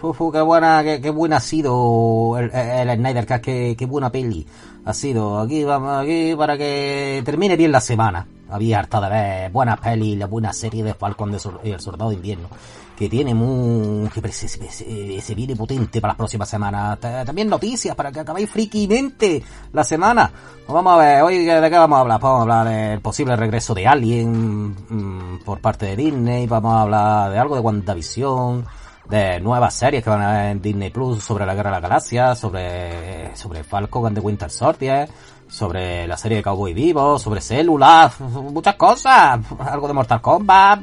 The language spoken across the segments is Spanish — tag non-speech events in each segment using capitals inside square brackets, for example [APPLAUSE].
Fufu, qué buena, qué, qué buena ha sido el, el Snyder Cut, qué, qué buena peli ha sido. Aquí vamos, aquí para que termine bien la semana. Había harta de ver buenas pelis, la buena serie de Falcon de Sol- y el Soldado de Invierno. Que tiene muy, que se, viene potente para las próximas semanas. Ta- También noticias para que acabéis frikimente la semana. Pues vamos a ver, hoy de qué vamos a hablar. Vamos a hablar del posible regreso de Alien mm, por parte de Disney. Vamos a hablar de algo de WandaVision de nuevas series que van a ver en Disney Plus sobre la Guerra de la Galaxia, sobre, sobre Falcon and Winter Soldier, sobre la serie de Cowboy Vivo, sobre células, [LAUGHS] muchas cosas, [LAUGHS] algo de Mortal Kombat,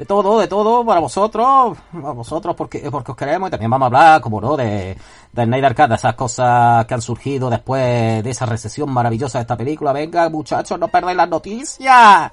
de todo, de todo para vosotros, a vosotros porque, porque os queremos y también vamos a hablar, como no, de, de Snyder Cut, de esas cosas que han surgido después de esa recesión maravillosa de esta película. Venga, muchachos, no perdáis las noticias.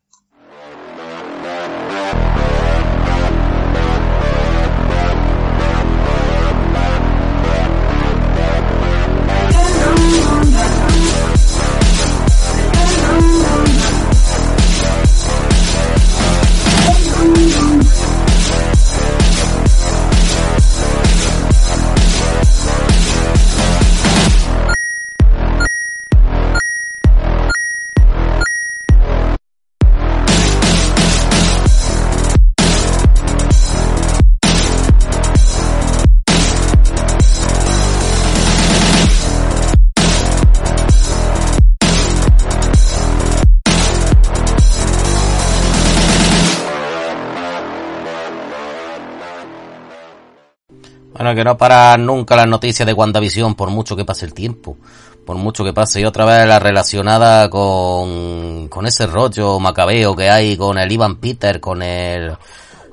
Que no para nunca las noticias de WandaVision por mucho que pase el tiempo. Por mucho que pase. Y otra vez la relacionada con, con ese rollo macabeo que hay con el Ivan Peter, con el,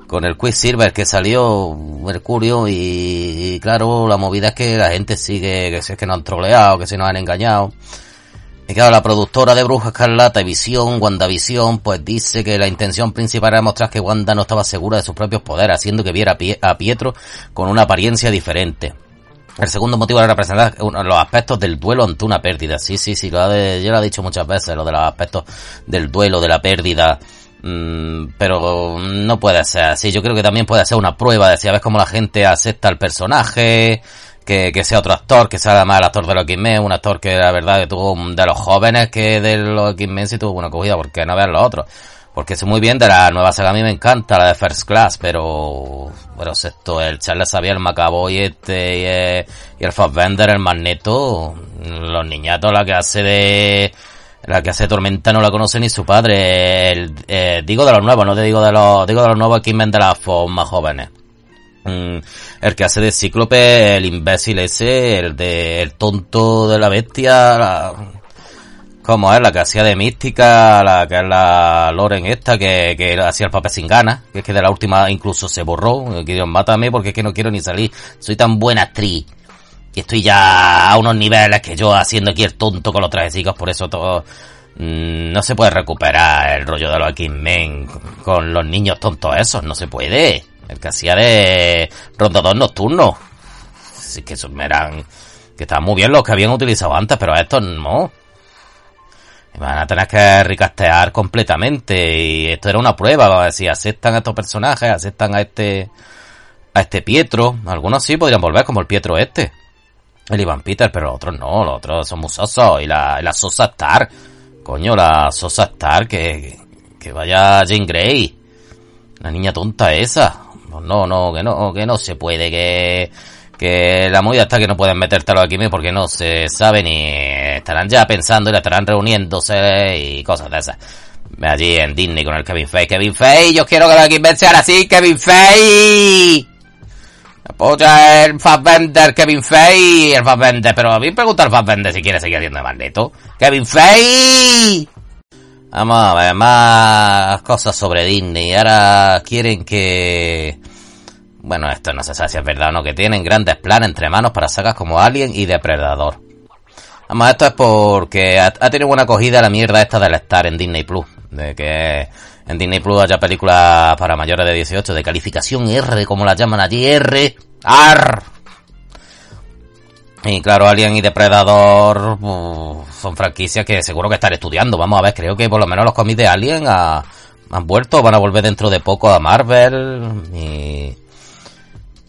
con el Quicksilver que salió Mercurio y, y claro, la movida es que la gente sigue, que si es que nos han troleado, que si nos han engañado. Y claro, la productora de Bruja Escarlata y Visión, WandaVision, pues dice que la intención principal era mostrar que Wanda no estaba segura de sus propios poderes, haciendo que viera a Pie- a Pietro con una apariencia diferente. El segundo motivo era representar los aspectos del duelo ante una pérdida. Sí, sí, sí, lo ha de- yo lo he dicho muchas veces, lo de los aspectos del duelo, de la pérdida. Mm, pero no puede ser así. Yo creo que también puede ser una prueba de si a ver cómo la gente acepta el personaje, que, sea otro actor, que sea además el actor de los X-Men, un actor que la verdad que tuvo de los jóvenes que de los X-Men sí tuvo una acogida, porque no ver los otros. Porque sé muy bien de la nueva saga, a mí me encanta la de First Class, pero, pero esto, el Charles Xavier, el Macaboy este y el, y el Fassbender, el Magneto, los niñatos, la que hace de, la que hace Tormenta no la conoce ni su padre, el, eh, digo de los nuevos, no te digo de los, digo de los nuevos X-Men de las Fox más jóvenes. Mm, el que hace de Cíclope, el imbécil ese, el de, el tonto de la bestia, la, como es la que hacía de mística, la que es la Loren esta, que, que hacía el papel sin ganas, que es que de la última incluso se borró, que Dios mátame porque es que no quiero ni salir, soy tan buena actriz. Y estoy ya a unos niveles que yo haciendo aquí el tonto con los trajecicos, por eso todo, mm, no se puede recuperar el rollo de los X-Men con los niños tontos esos, no se puede. El que hacía de rondador nocturno. Así que esos eran, que estaban muy bien los que habían utilizado antes, pero estos no. Van a tener que recastear completamente y esto era una prueba, a si aceptan a estos personajes, aceptan a este a este Pietro, algunos sí podrían volver como el Pietro este, el Ivan Peter, pero otros no, los otros son muy y la, la Sosa Star, coño, la Sosa Star que, que vaya Jane Grey, la niña tonta esa, no, no, que no, que no se puede, que que la movida está que no pueden metértelo aquí mismo porque no se sabe ni estarán ya pensando y la estarán reuniéndose y cosas de esas. Allí en Disney con el Kevin Feige. Kevin Feige, yo quiero que los X-Men sean así, Kevin Feige. Apoya el Fassbender, Kevin Feige, el Fassbender, pero a mí pregunta al Fassbender si quiere seguir haciendo de Magneto. ¡Kevin Feige! Vamos a ver, más cosas sobre Disney. Ahora quieren que... Bueno, esto no se sabe si es verdad o no, que tienen grandes planes entre manos para sagas como Alien y Depredador. Vamos, esto es porque ha, tenido buena acogida la mierda esta del estar en Disney Plus. De que en Disney Plus haya películas para mayores de 18 de calificación R, como la llaman allí, R. AR. Y claro, Alien y Depredador son franquicias que seguro que estar estudiando. Vamos a ver, creo que por lo menos los cómics de Alien han vuelto, van a volver dentro de poco a Marvel. Y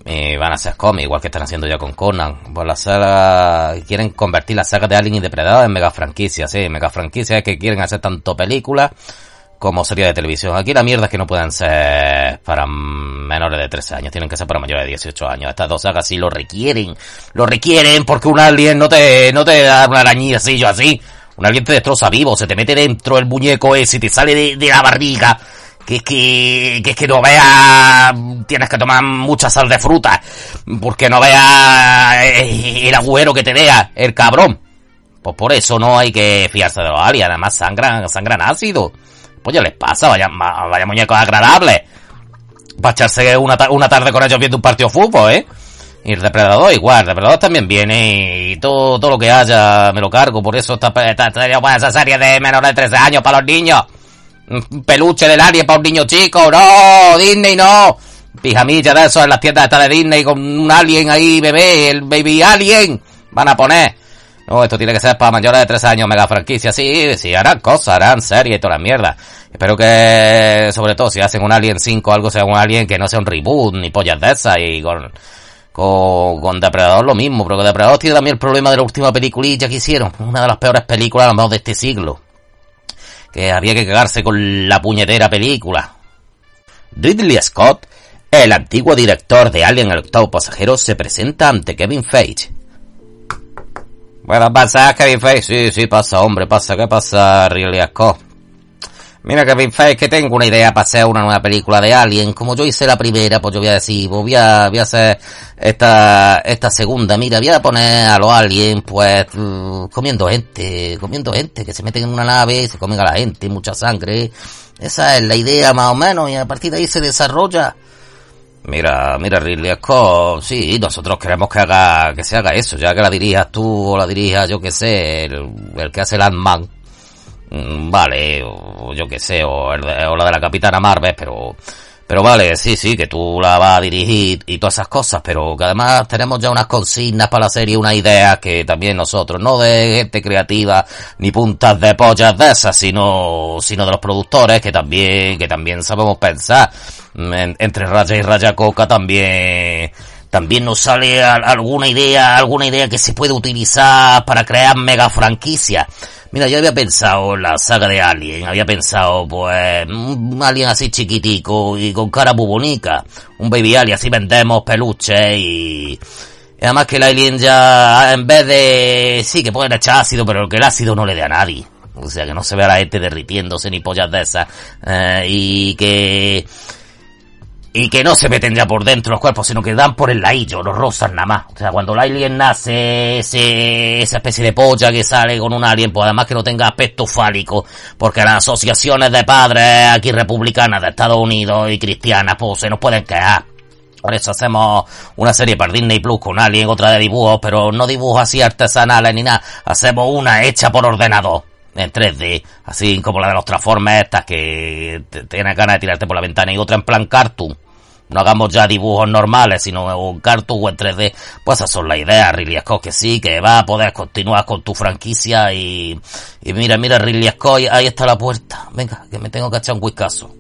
y van a ser cómics, igual que están haciendo ya con Conan. Por la saga, quieren convertir la saga de Alien y Depredador en mega franquicias, sí, mega franquicias que quieren hacer tanto películas como serie de televisión. Aquí la mierda es que no pueden ser para menores de 13 años, tienen que ser para mayores de 18 años. Estas dos sagas sí lo requieren, lo requieren porque un alien no te, no te da una yo así. Un alien te destroza vivo, se te mete dentro el muñeco ese y te sale de, la barriga que es que, que es que no veas, tienes que tomar mucha sal de fruta, porque no veas el agujero que te vea el cabrón. Pues por eso no hay que fiarse de los aliens, además sangran, sangran ácido. Pues ya les pasa, vaya, vaya muñecos agradables. Para echarse una, una tarde con ellos viendo un partido de fútbol, ¿eh? Y el depredador igual, el depredador también viene y todo, todo lo que haya me lo cargo, por eso está, está esa serie de menores de 13 años para los niños peluche del alien para un niño chico, no, Disney no. Pijamilla de eso en las tiendas de Disney con un alien ahí, bebé, el baby alien. Van a poner. No, esto tiene que ser para mayores de 3 años, mega franquicia. Sí, sí, harán cosas, harán series y toda la mierda. Espero que, sobre todo, si hacen un Alien 5 algo, sea un Alien que no sea un reboot, ni pollas de esas, y con, con, con Depredador lo mismo. Pero Depredador tiene también el problema de la última peliculilla que hicieron. Una de las peores películas, a lo mejor, de este siglo que había que cagarse con la puñetera película. Ridley Scott, el antiguo director de Alien el octavo pasajero, se presenta ante Kevin Feige. Bueno, pasa Feige, sí, sí, pasa, hombre, pasa, ¿qué pasa, Ridley Scott? Mira Feige, que tengo una idea para hacer una nueva película de Alien. Como yo hice la primera, pues yo voy a decir, pues voy a, voy a hacer esta, esta segunda. Mira, voy a poner a los aliens, pues, mm, comiendo gente, comiendo gente, que se meten en una nave, se comen a la gente, mucha sangre. Esa es la idea más o menos, y a partir de ahí se desarrolla. Mira, mira Ridley Scott, sí, nosotros queremos que haga, que se haga eso, ya que la dirijas tú o la dirijas, yo que sé, el, el que hace el Ant-Man. Mm, vale, o yo que sé, o, la de la Capitana Marvel, pero, pero vale, sí, sí, que tú la vas a dirigir y todas esas cosas, pero que además tenemos ya unas consignas para la serie, una idea que también nosotros, no de gente creativa, ni puntas de pollas de esas, sino, sino de los productores que también, que también sabemos pensar. entre Raya y Raya Coca también, también nos sale alguna idea, alguna idea que se puede utilizar para crear mega franquicias. Mira, yo había pensado en la saga de Alien, había pensado, pues, un alien así chiquitico y con cara muy bonita. Un baby alien, así vendemos peluches y... y además que el alien ya, en vez de... Sí, que pueden echar ácido, pero que el ácido no le dé a nadie. O sea, que no se vea la gente derritiéndose ni pollas de esas. Eh, y que y que no se meten ya por dentro los cuerpos, sino que dan por el ladillo, los rozan nada más. O sea, cuando el alien nace, ese, esa especie de polla que sale con un alien, pues además que no tenga aspecto fálico, porque las asociaciones de padres aquí republicanas de Estados Unidos y cristianas, pues se nos pueden quedar. Por eso hacemos una serie para Disney Plus con Alien, otra de dibujos, pero no dibujos así artesanales ni nada. Hacemos una hecha por ordenador en 3D, así como la de los Transformers estas que tienes ganas de tirarte por la ventana y otra en plan cartoon. No hagamos ya dibujos normales, sino un cartoon o en 3D. Pues esas son las ideas, Ridley Scott, que sí, que va a poder continuar con tu franquicia y, y mira, mira, Ridley Scott, ahí está la puerta. Venga, que me tengo que echar un whiskazo.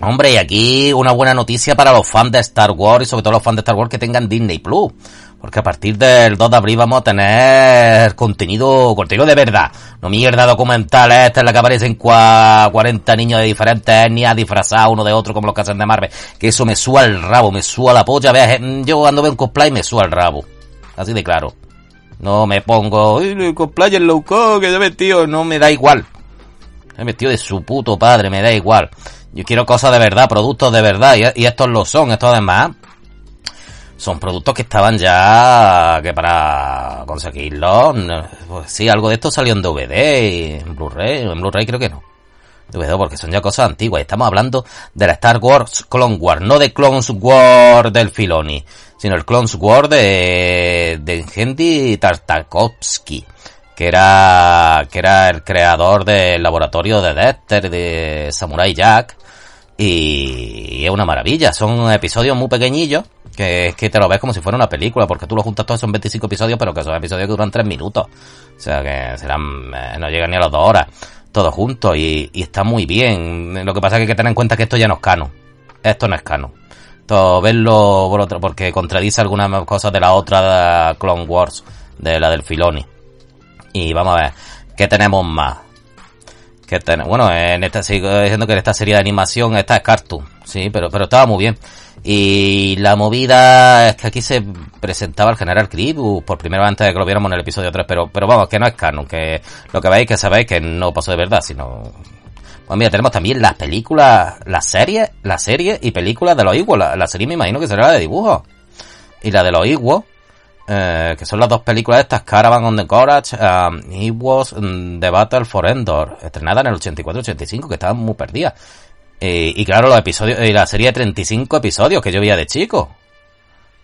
Hombre, y aquí una buena noticia para los fans de Star Wars y sobre todo los fans de Star Wars que tengan Disney Plus. Porque a partir del 2 de abril vamos a tener contenido, contenido de verdad. No mierda documental esta en la que aparecen 40 niños de diferentes etnias disfrazados uno de otro como los que hacen de Marvel. Que eso me suba el rabo, me suba la polla. Veas, yo cuando veo un cosplay me suba el rabo. Así de claro. No me pongo, el cosplay en low cost, que yo vestido, no me da igual. He vestido de su puto padre, me da igual. Yo quiero cosas de verdad, productos de verdad, y, estos lo son, estos además son productos que estaban ya, que para conseguirlos, pues sí, algo de esto salió en DVD y en Blu-ray, en Blu-ray creo que no. DVD porque son ya cosas antiguas. Estamos hablando de la Star Wars Clone Wars, no de Clone Wars del Filoni, sino el Clone Wars de, de Hendy Tartakovsky, que era, que era el creador del laboratorio de Dexter, de Samurai Jack, y es una maravilla. Son episodios muy pequeñillos, que que te lo ves como si fuera una película, porque tú lo juntas todos, son 25 episodios, pero que son episodios que duran 3 minutos. O sea que serán, eh, no llegan ni a las 2 horas, todos juntos, y, está muy bien. Lo que pasa es que hay que tener en cuenta que esto ya no es canon. Esto no es canon. Esto, verlo por otro, porque contradice algunas cosas de la otra de Clone Wars, de la del Filoni. Y vamos a ver, ¿qué tenemos más? Que ten, bueno, en esta sigo diciendo que en esta serie de animación esta es cartoon, sí, pero pero estaba muy bien. Y la movida es que aquí se presentaba el general Grievous por primera vez antes de que lo viéramos en el episodio 3, pero pero vamos, que no es canon, que lo que veis que sabéis que no pasó de verdad, sino pues mira, tenemos también las películas, las series, las series y películas de los Iguos. La, la, serie me imagino que será la de dibujos. Y la de los Iguos, eh, que son las dos películas estas, Caravan on the Courage, um, Ewoks, um, The Battle for Endor, estrenada en el 84-85, que estaban muy perdidas. Eh, y claro, los episodios, y la serie de 35 episodios que yo veía de chico.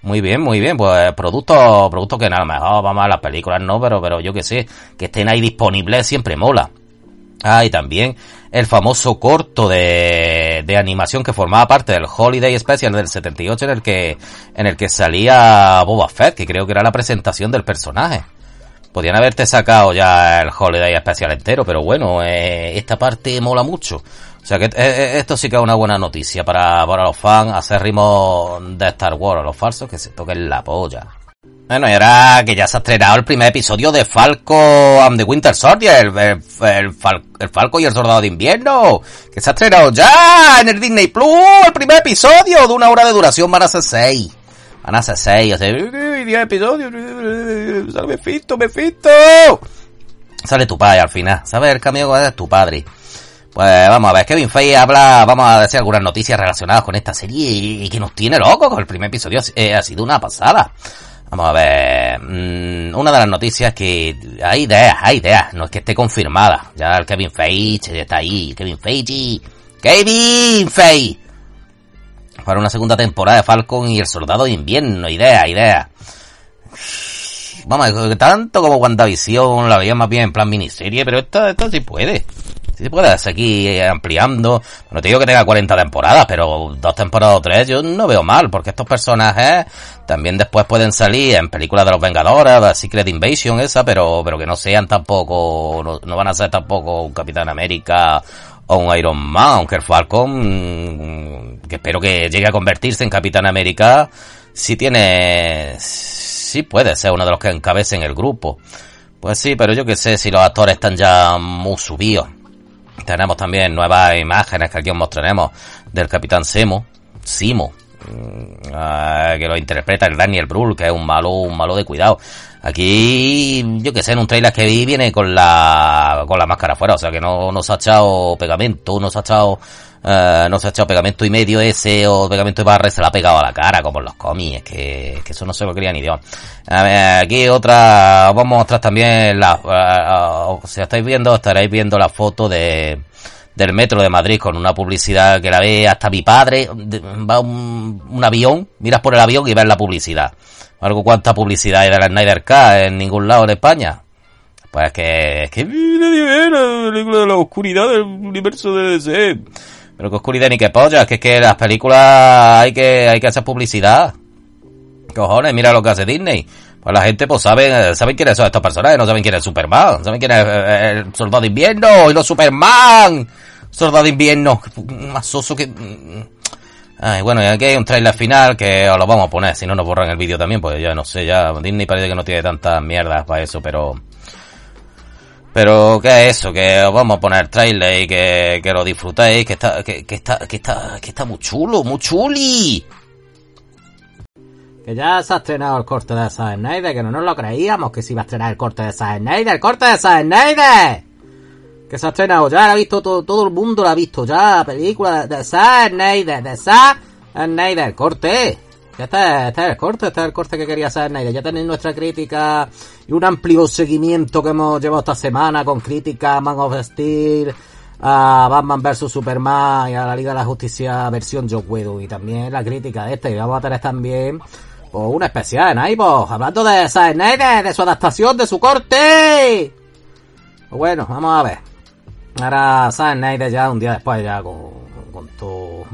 Muy bien, muy bien, pues productos, productos que nada mejor, vamos a las películas, no, pero, pero yo que sé, que estén ahí disponibles siempre mola. Ah, y también el famoso corto de, de animación que formaba parte del Holiday Special del 78 en el que, en el que salía Boba Fett, que creo que era la presentación del personaje. Podían haberte sacado ya el Holiday Special entero, pero bueno, eh, esta parte mola mucho. O sea que eh, esto sí que es una buena noticia para, para los fans acérrimos de Star Wars, los falsos que se toquen la polla. Bueno, ahora que ya se ha estrenado el primer episodio de Falco and the Winter Soldier, el, el, el, Fal, el, Falco y el Soldado de Invierno, que se ha estrenado ya en el Disney Plus, el primer episodio de una hora de duración, van a ser seis. Van a ser seis, o sea, diez episodios, sale Mephisto, Mephisto. Sale tu padre al final, ¿sabes el cameo es tu padre? Pues vamos a ver, Kevin Feige habla, vamos a decir algunas noticias relacionadas con esta serie y, que nos tiene locos, el primer episodio eh, ha sido una pasada. Vamos a ver. Mmm, una de las noticias que hay ideas, hay ideas. No es que esté confirmada. Ya el Kevin Feige está ahí. Kevin Feige. Kevin Feige. Para una segunda temporada de Falcon y el Soldado de Invierno. Idea, idea. Vamos, tanto como WandaVision la veía más bien en plan miniserie, pero esto, esto sí puede. Sí puede seguir ampliando. No te digo que tenga 40 temporadas, pero dos temporadas o tres yo no veo mal, porque estos personajes también después pueden salir en películas de los Vengadores, la Secret Invasion esa, pero, pero que no sean tampoco, no, no van a ser tampoco un Capitán América o un Iron Man, aunque el Falcon, que espero que llegue a convertirse en Capitán América, sí tiene, sí puede ser uno de los que encabecen el grupo. Pues sí, pero yo que sé si los actores están ya muy subidos. Tenemos también nuevas imágenes que aquí os mostraremos del Capitán Semo, Simo, uh, que lo interpreta el Daniel Brühl, que es un malo, un malo de cuidado. Aquí, yo que sé, en un trailer que vi viene con la, con la máscara afuera, o sea que no, no se ha echado pegamento, no se ha echado, uh, no se ha echado pegamento y medio ese o pegamento de barra se la ha pegado a la cara, como en los cómics, que, que eso no se lo quería ni Dios. A ver, aquí otra, vamos a mostrar también la, uh, uh, si estáis viendo, estaréis viendo la foto de, del metro de Madrid con una publicidad que la ve hasta mi padre, va un, avión, miras por el avión y ves la publicidad. Algo cuánta publicidad hay de la Snyder Cut en ningún lado en España. Pues que, es que la película de la oscuridad del universo de DC. Pero que oscuridad ni que polla, es que es que las películas hay que, hay que hacer publicidad. Cojones, mira lo que hace Disney. Pues la gente pues saben, saben quiénes son estos personajes, no saben quién es Superman, saben quién es el Soldado de Invierno y los Superman. Soldado de Invierno, más soso que... Ay, bueno, y aquí hay un trailer final que os lo vamos a poner, si no nos borran el vídeo también, pues ya no sé, ya Disney parece que no tiene tantas mierdas para eso, pero... Pero, ¿qué es eso? Que os vamos a poner trailer y que, que lo disfrutéis, que está, que, que está, que está, que está muy chulo, muy chuli. Que ya se ha estrenado el corte de Zack Snyder, que no nos lo creíamos que se iba a estrenar el corte de Zack Snyder, el corte de Zack Snyder. Que se ha estrenado ya, lo ha visto todo, todo el mundo, lo ha visto ya, película de, Zack Snyder, de Zack Snyder, el corte. Este, este, es el corte, este es el corte que quería hacer Snyder. Ya tenéis nuestra crítica y un amplio seguimiento que hemos llevado esta semana con crítica a Man of Steel, a Batman vs Superman y a la Liga de la Justicia versión Joe. Y también la crítica de este. Y vamos a tener también pues, una especial en iVoox, hablando de Snyder, de su adaptación, de su corte. Pues bueno, vamos a ver. Ahora Zack Snyder ya un día después ya con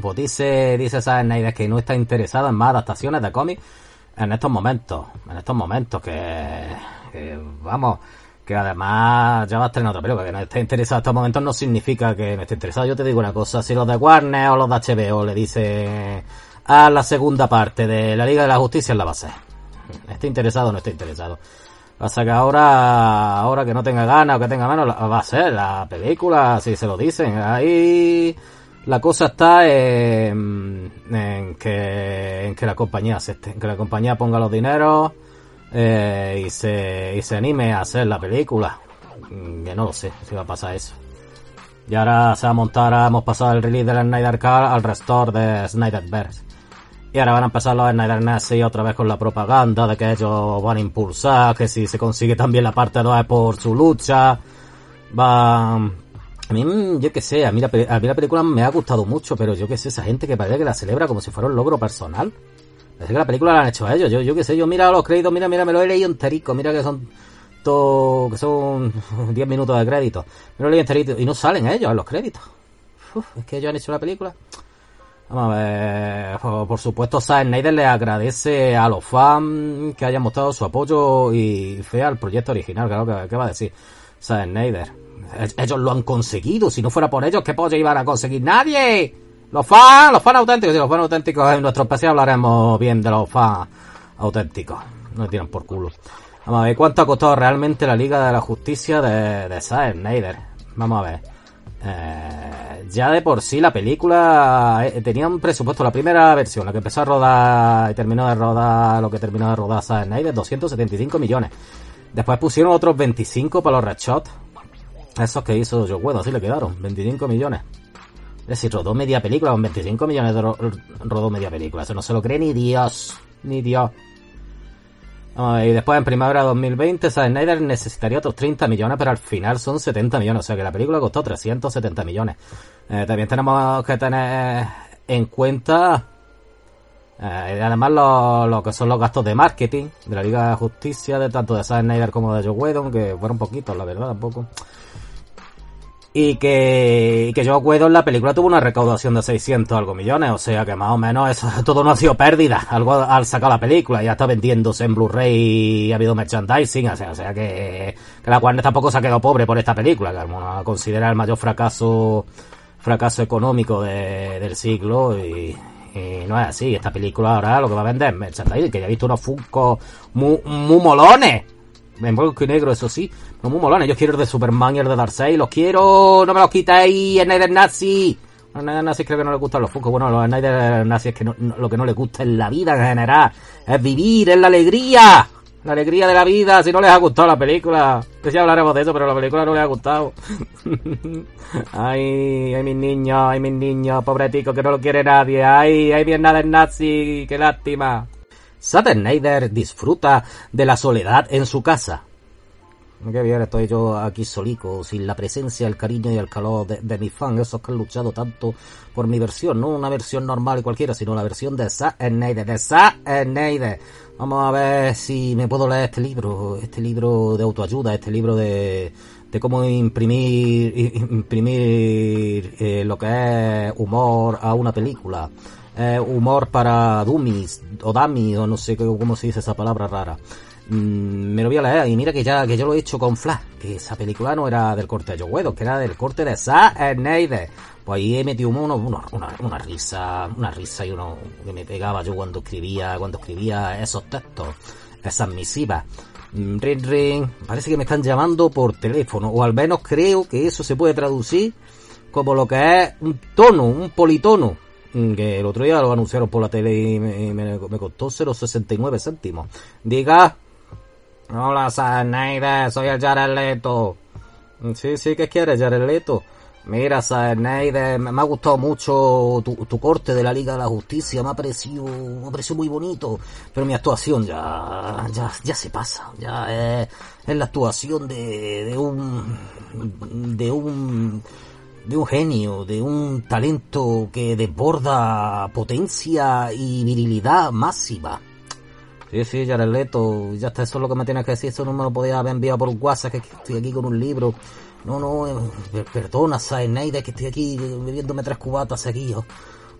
tu... Pues dice, dice Snyder que no está interesado en más adaptaciones de cómics en estos momentos. En estos momentos que, que vamos, que además ya va a estrenar otra película, que no esté interesado en estos momentos no significa que no esté interesado. Yo te digo una cosa, si los de Warner o los de HBO le dice a la segunda parte de la Liga de la Justicia la va a ser. Esté interesado o no esté interesado. Pasa que ahora, ahora que no tenga ganas o que tenga menos, va a ser la película, si se lo dicen. Ahí la cosa está en, que, en que la compañía acepte, en que la compañía ponga los dineros eh, y, se, y se anime a hacer la película. Mm, Que no lo sé si va a pasar eso. Y ahora se va a montar, hemos pasado el release del Snyder Car al restore de Snyderverse. Y ahora van a empezar los Snyder Nazi otra vez con la propaganda de que ellos van a impulsar, que si se consigue también la parte 2 es por su lucha. Va... A mí, yo qué sé, a mí, la, a mí la película me ha gustado mucho, pero yo qué sé, esa gente que parece que la celebra como si fuera un logro personal. Parece que la película la han hecho ellos, yo, yo qué sé, yo mira los créditos, mira, mira, me lo he leído enterico, mira que son to- que son [LAUGHS] 10 minutos de crédito. Me lo he leído enterito y no salen ellos en los créditos. Es que ellos han hecho la película. Vamos a ver, por, supuesto, Zack Snyder le agradece a los fans que hayan mostrado su apoyo y fe al proyecto original, claro, que, ¿qué va a decir Zack Snyder? Ellos lo han conseguido, si no fuera por ellos, ¿qué pollo iban a conseguir? ¡Nadie! Los fans, los fans auténticos, y los fans auténticos en nuestro especial hablaremos bien de los fans auténticos. No me tiran por culo. Vamos a ver cuánto ha costado realmente la Liga de la Justicia de, de Zack Snyder. Vamos a ver. Eh, ya de por sí la película eh, tenía un presupuesto, la primera versión, la que empezó a rodar y terminó de rodar, lo que terminó de rodar Zack Snyder, 275 millones. Después pusieron otros 25 para los Red Shot. Esos que hizo Joe Bueno, así le quedaron, 25 millones. Es decir, rodó media película, con 25 millones de ro- rodó media película. Eso no se lo cree ni Dios, ni Dios. Y después en primavera de 2020, Zack Snyder necesitaría otros 30 millones, pero al final son 70 millones. O sea que la película costó 370 millones. Eh, también tenemos que tener en cuenta, eh, además, lo, lo que son los gastos de marketing de la Liga de Justicia, de tanto de Zack Snyder como de Joe Whedon, que fueron poquitos, la verdad, tampoco. Y que, y que Joe Whedon la película tuvo una recaudación de 600 algo millones, o sea que más o menos eso [LAUGHS] todo no ha sido pérdida algo al sacar la película, ya está vendiéndose en Blu-ray y ha habido merchandising, o sea, o sea que, que la Warner tampoco se ha quedado pobre por esta película, que algunos considera el mayor fracaso fracaso económico de- del siglo y, y no es así, esta película ahora lo que va a vender es merchandising, que ya he visto unos Funko muy, muy molones, en blanco y negro, eso sí. Pero muy molones. Yo quiero el de Superman y el de Darkseid. Los quiero. No me los quitéis. Snyder Nazi. A Snyder Nazi creo que no le gustan los Funko. Bueno, los Snyder Nazi es que no- lo que no les gusta en la vida en general. Es vivir, es la alegría. La alegría de la vida. Si no les ha gustado la película. Que sí hablaremos de eso, pero la película no les ha gustado. [LAUGHS] ay, ay mis niños, ay mis niños. Pobreticos que no lo quiere nadie. Ay, ay mi Snyder Nazi. Qué lástima. Zack Snyder disfruta de la soledad en su casa. Qué bien, estoy yo aquí solico, sin la presencia, el cariño y el calor de, de mis fans, esos que han luchado tanto por mi versión, no una versión normal y cualquiera, sino la versión de Zack Snyder, de Zack Snyder. Vamos a ver si me puedo leer este libro, este libro de autoayuda, este libro de, de cómo imprimir, imprimir eh, lo que es humor a una película. Eh, humor para dummies, o dummies, o no sé cómo se dice esa palabra rara. Mm, me lo voy a leer y mira que ya que yo lo he hecho con Flash, que esa película no era del corte de Joe que era del corte de Snyder. Pues ahí he metido uno, uno- una, una risa, una risa y uno que me pegaba yo cuando escribía, cuando escribía esos textos, esas misivas. Mm, Ring ring, parece que me están llamando por teléfono, o al menos creo que eso se puede traducir como lo que es un tono, un politono. Mm, Que el otro día lo anunciaron por la tele y me, me- me costó 0,69 céntimos. Diga. Hola, Snyder, soy el Jared Leto. Mm, Sí, sí, ¿qué quieres, Jared Leto? Mira, Snyder, me ha gustado mucho tu, corte de la Liga de la Justicia, me ha parecido, me ha parecido muy bonito, pero mi actuación ya, ya, ya se pasa, ya es, es la actuación de, de un, de un, de un genio, de un talento que desborda potencia y virilidad máxima. Sí, sí, Jared Leto, ya está, eso es lo que me tienes que decir, eso no me lo podía haber enviado por WhatsApp, que estoy aquí con un libro. No, no, eh, perdona, Snyder, que estoy aquí bebiéndome tres cubatas seguidos.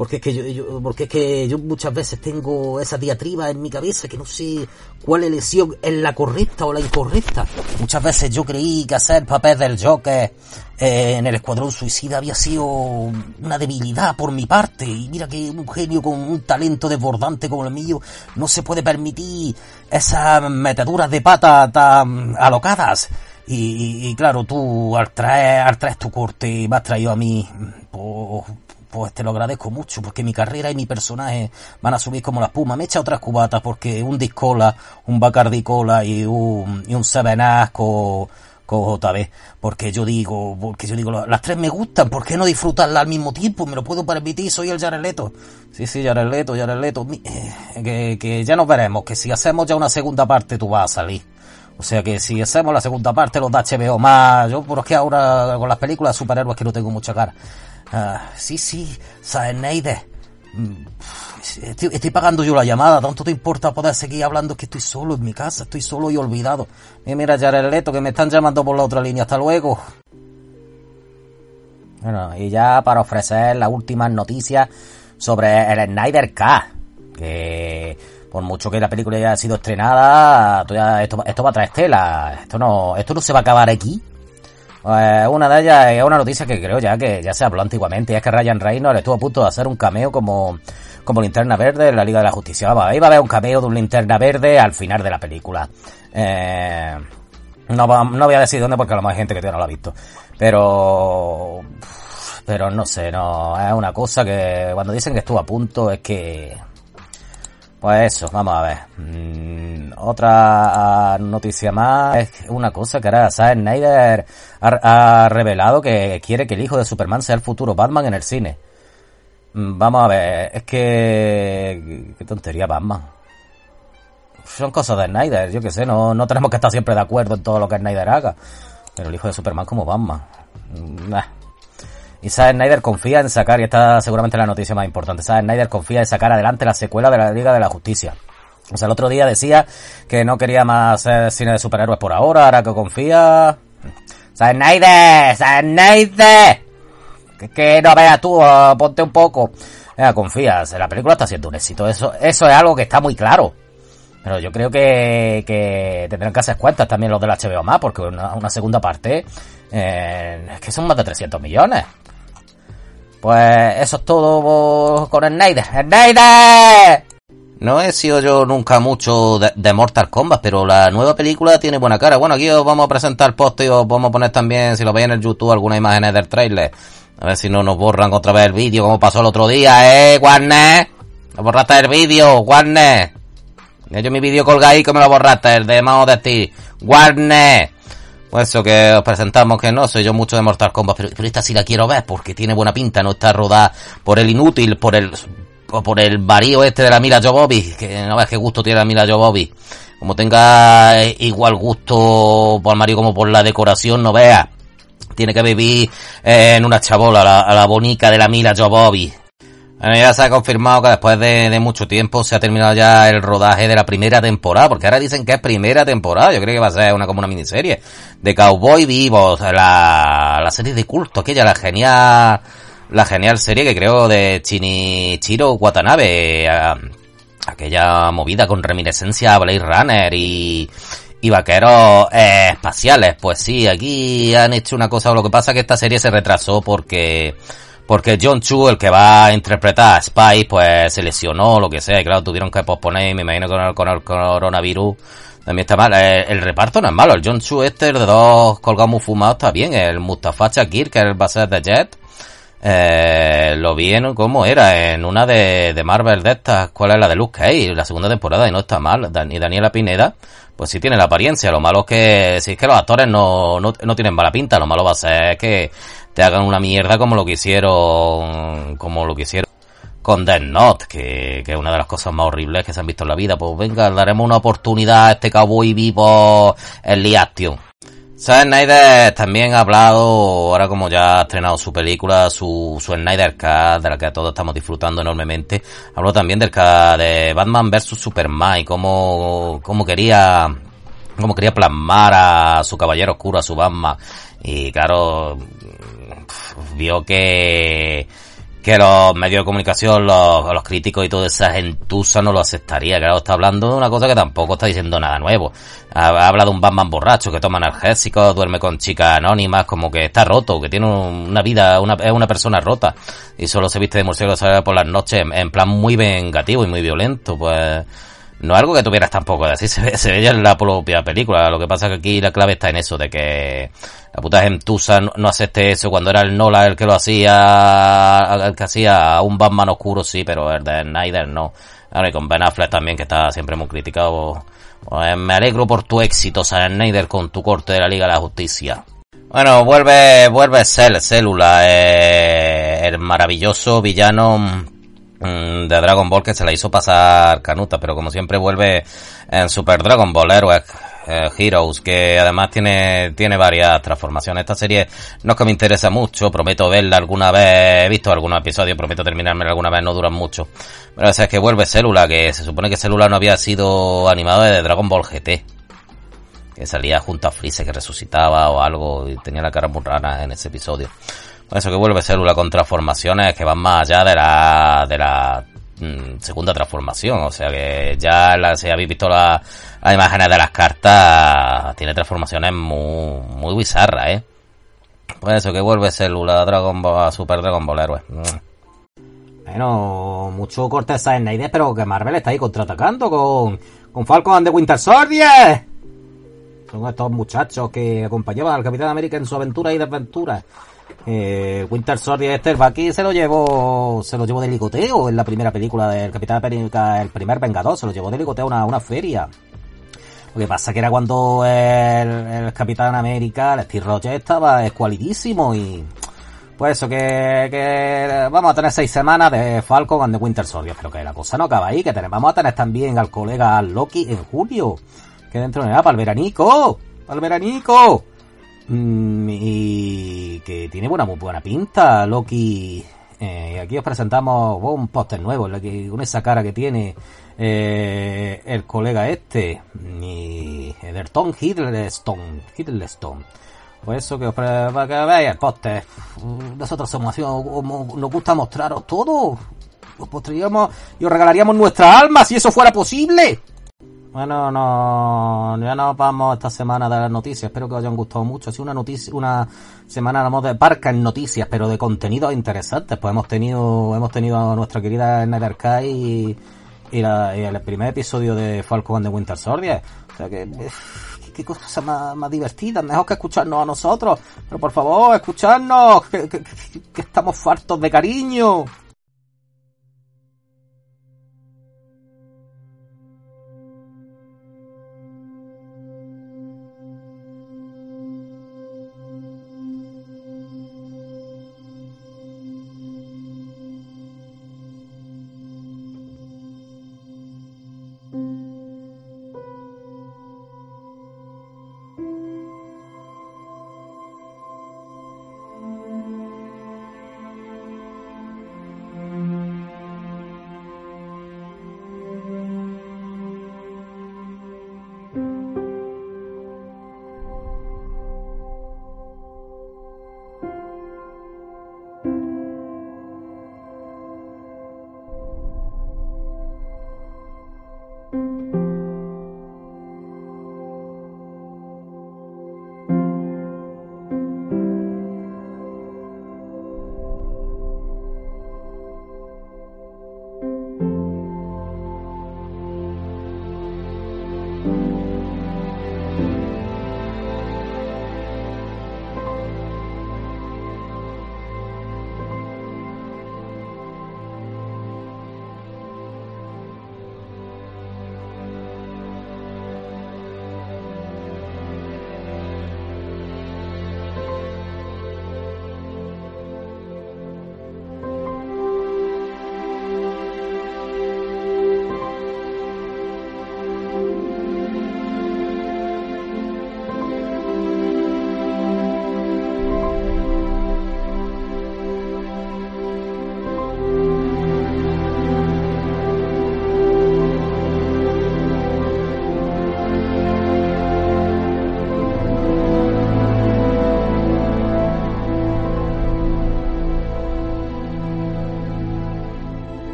Porque es que yo, porque es que yo muchas veces tengo esa diatriba en mi cabeza que no sé cuál elección es la correcta o la incorrecta. Muchas veces yo creí que hacer el papel del Joker eh, en el Escuadrón Suicida había sido una debilidad por mi parte. Y mira que un genio con un talento desbordante como el mío no se puede permitir esas metaduras de pata tan alocadas. Y, claro, tú al traer, al traer tu corte me has traído a mí, pues, pues te lo agradezco mucho, porque mi carrera y mi personaje van a subir como la espuma. Me echa otras cubatas, porque un Discola, un Bacardi Cola y un, y un Seven con, JB. Porque yo digo, porque yo digo, las tres me gustan, ¿por qué no disfrutarlas al mismo tiempo? Me lo puedo permitir, soy el Jared Leto. Sí, sí, Jared Leto, Jared Leto. Eh, que, que ya nos veremos, que si hacemos ya una segunda parte tú vas a salir. O sea que si hacemos la segunda parte, los de HBO más. Yo, por es que ahora con las películas de superhéroes que no tengo mucha cara. Ah, sí, sí, Snyder. Mm, estoy, pagando yo la llamada, ¿tanto te importa poder seguir hablando que estoy solo en mi casa? Estoy solo y olvidado. Y mira, Jared Leto, que me están llamando por la otra línea. Hasta luego. Bueno, y ya para ofrecer las últimas noticias sobre el Snyder K. Que por mucho que la película ya haya sido estrenada, esto, esto va a traer tela. Esto no, esto no se va a acabar aquí. Pues una de ellas es una noticia que creo ya que ya se habló antiguamente, y es que Ryan Reynolds estuvo a punto de hacer un cameo como, como linterna verde en la Liga de la Justicia. Vamos, iba a haber un cameo de un linterna verde al final de la película. Eh, no, no voy a decir dónde porque a lo mejor hay gente que todavía no lo ha visto. Pero, pero no sé, no, es una cosa que cuando dicen que estuvo a punto es que, pues eso, vamos a ver. Mm, otra ah, noticia más es una cosa que ahora Zack Snyder ha, revelado que quiere que el hijo de Superman sea el futuro Batman en el cine. Mm, vamos a ver, es que... Qué tontería Batman. Son cosas de Snyder, yo que sé, no, no tenemos que estar siempre de acuerdo en todo lo que Snyder haga. Pero el hijo de Superman como Batman. Mm, y Zack Snyder confía en sacar, y esta seguramente la noticia más importante, Zack Snyder confía en sacar adelante la secuela de la Liga de la Justicia. O sea, el otro día decía que no quería más cine de superhéroes por ahora, ahora que confía... Zack Snyder, Zack Snyder. Que, no veas tú, ponte un poco. Venga, confías, la película está siendo un éxito. Eso, eso es algo que está muy claro. Pero yo creo que, que tendrán que hacer cuentas también los del HBO más, porque una, una segunda parte, eh, es que son más de 300 millones. Pues eso es todo con Snyder. ¡Snyder! No he sido yo nunca mucho de, Mortal Kombat, pero la nueva película tiene buena cara. Bueno, aquí os vamos a presentar post y os vamos a poner también, si lo veis en el YouTube, algunas imágenes del trailer. A ver si no nos borran otra vez el vídeo, como pasó el otro día, ¿eh, Warner? Nos borraste el vídeo, Warner. Yo mi vídeo colga ahí que me lo borraste, el de Mao de ti. Warner. Pues eso que os presentamos que no soy yo mucho de Mortal Kombat, pero, esta sí la quiero ver porque tiene buena pinta, no está rodada por el inútil, por el por el varío este de la Mila Jovobi, que no ves qué gusto tiene la Mila Jovobi. Como tenga igual gusto por Mario como por la decoración, no vea. Tiene que vivir en una chabola, la, a la bonica de la Mila Jovobi. Bueno, ya se ha confirmado que después de, mucho tiempo se ha terminado ya el rodaje de la primera temporada, porque ahora dicen que es primera temporada, yo creo que va a ser una como una miniserie de Cowboy Vivos, la, la serie de culto, aquella, la genial, la genial serie que creo de Chinichiro Watanabe, aquella movida con reminiscencia a Blade Runner y, y vaqueros eh, espaciales. Pues sí, aquí han hecho una cosa, lo que pasa es que esta serie se retrasó porque porque John Chu, el que va a interpretar a Spy, pues se lesionó, lo que sea, y claro, tuvieron que posponer, me imagino con el, con el coronavirus también está mal. Eh, el, reparto no es malo, el John Chu este, de dos colgados muy fumados, está bien, el Mustafa Shakir, que es el base de Jet, Eh, lo vi en, ¿cómo era? En una de, de Marvel de estas, ¿cuál es la de Luke Cage? La segunda temporada y no está mal. y Daniela Pineda, pues sí tiene la apariencia. Lo malo es que, si es que los actores no, no, no tienen mala pinta, lo malo va a ser que te hagan una mierda como lo que hicieron, como lo que hicieron con Death Note, que, que es una de las cosas más horribles que se han visto en la vida. Pues venga, daremos una oportunidad a este cowboy vivo en Liaction. Zack Snyder también ha hablado, ahora como ya ha estrenado su película, su, su Snyder Cut, de la que todos estamos disfrutando enormemente, habló también del de Batman vs Superman y cómo, cómo quería, cómo quería plasmar a su caballero oscuro, a su Batman. Y claro, vio que, que los medios de comunicación, los, los críticos y toda esa gentuza no lo aceptaría. Claro, está hablando de una cosa que tampoco está diciendo nada nuevo. Habla de un Batman borracho que toma analgésicos, duerme con chicas anónimas, como que está roto, que tiene una vida, una, es una persona rota. Y solo se viste de murciélago por las noches en plan muy vengativo y muy violento, pues no algo que tuvieras tampoco así, [LAUGHS] se ve, se ve ya en la propia película. Lo que pasa es que aquí la clave está en eso, de que la puta gentusa no, acepte eso. Cuando era el Nola el que lo hacía, el que hacía un Batman oscuro, sí, pero el de Snyder no. Ahora, y con Ben Affleck también, que está siempre muy criticado. Pues, me alegro por tu éxito, Sam Snyder, con tu corte de la Liga de la Justicia. Bueno, vuelve, vuelve Cell, Célula, eh, el maravilloso villano de Dragon Ball que se la hizo pasar canuta, pero como siempre vuelve en Super Dragon Ball Heroes eh, Heroes, que además tiene, tiene varias transformaciones. Esta serie no es que me interesa mucho, prometo verla alguna vez, he visto algunos episodios, prometo terminarme alguna vez, no duran mucho. Pero es que vuelve Célula, que se supone que Célula no había sido animado de Dragon Ball GT. Que salía junto a Freeze, que resucitaba o algo, y tenía la cara muy rara en ese episodio. Eso que vuelve célula con transformaciones que van más allá de la, de la mm, segunda transformación. O sea que ya la, si habéis visto las imágenes de las cartas, tiene transformaciones muy, muy bizarras, ¿eh? Pues eso que vuelve célula Dragon Ball, Super Dragon Ball Héroe. Mm. Bueno, mucho corte en idea, pero que Marvel está ahí contraatacando con, con Falcon and the Winter Soldier. Son estos muchachos que acompañaban al Capitán América en su aventura y desventura. Eh, Winter Soldier este, aquí se lo llevó, se lo llevó de licoteo en la primera película del Capitán América, el primer Vengador, se lo llevó de licoteo a una, una feria. Lo que pasa que era cuando el, Capitán América, el Steve Rogers, estaba escualidísimo y pues eso, que, que vamos a tener seis semanas de Falcon and the Winter Soldier, pero que la cosa no acaba ahí, que tenemos, vamos a tener también al colega Loki en julio, que dentro de nada, para el veranico, para el veranico. Mm, y que tiene buena, muy buena pinta, Loki. Eh, aquí os presentamos un póster nuevo, con esa cara que tiene eh, el colega este, y Ederton Hiddleston, Hiddleston. Por eso que os para el póster. Nosotros somos así, nos gusta mostraros todo. Os postraríamos y os regalaríamos nuestra alma si eso fuera posible. Bueno, no, ya nos vamos esta semana de las noticias. Espero que os hayan gustado mucho. Ha sido una noticia, una semana de parca en noticias, pero de contenidos interesantes. Pues hemos tenido, hemos tenido a nuestra querida Snyder y, y, el primer episodio de Falcon and the Winter Soldier. O sea que, qué cosas más, más divertidas. Mejor que escucharnos a nosotros. Pero por favor, escucharnos, que estamos fartos de cariño.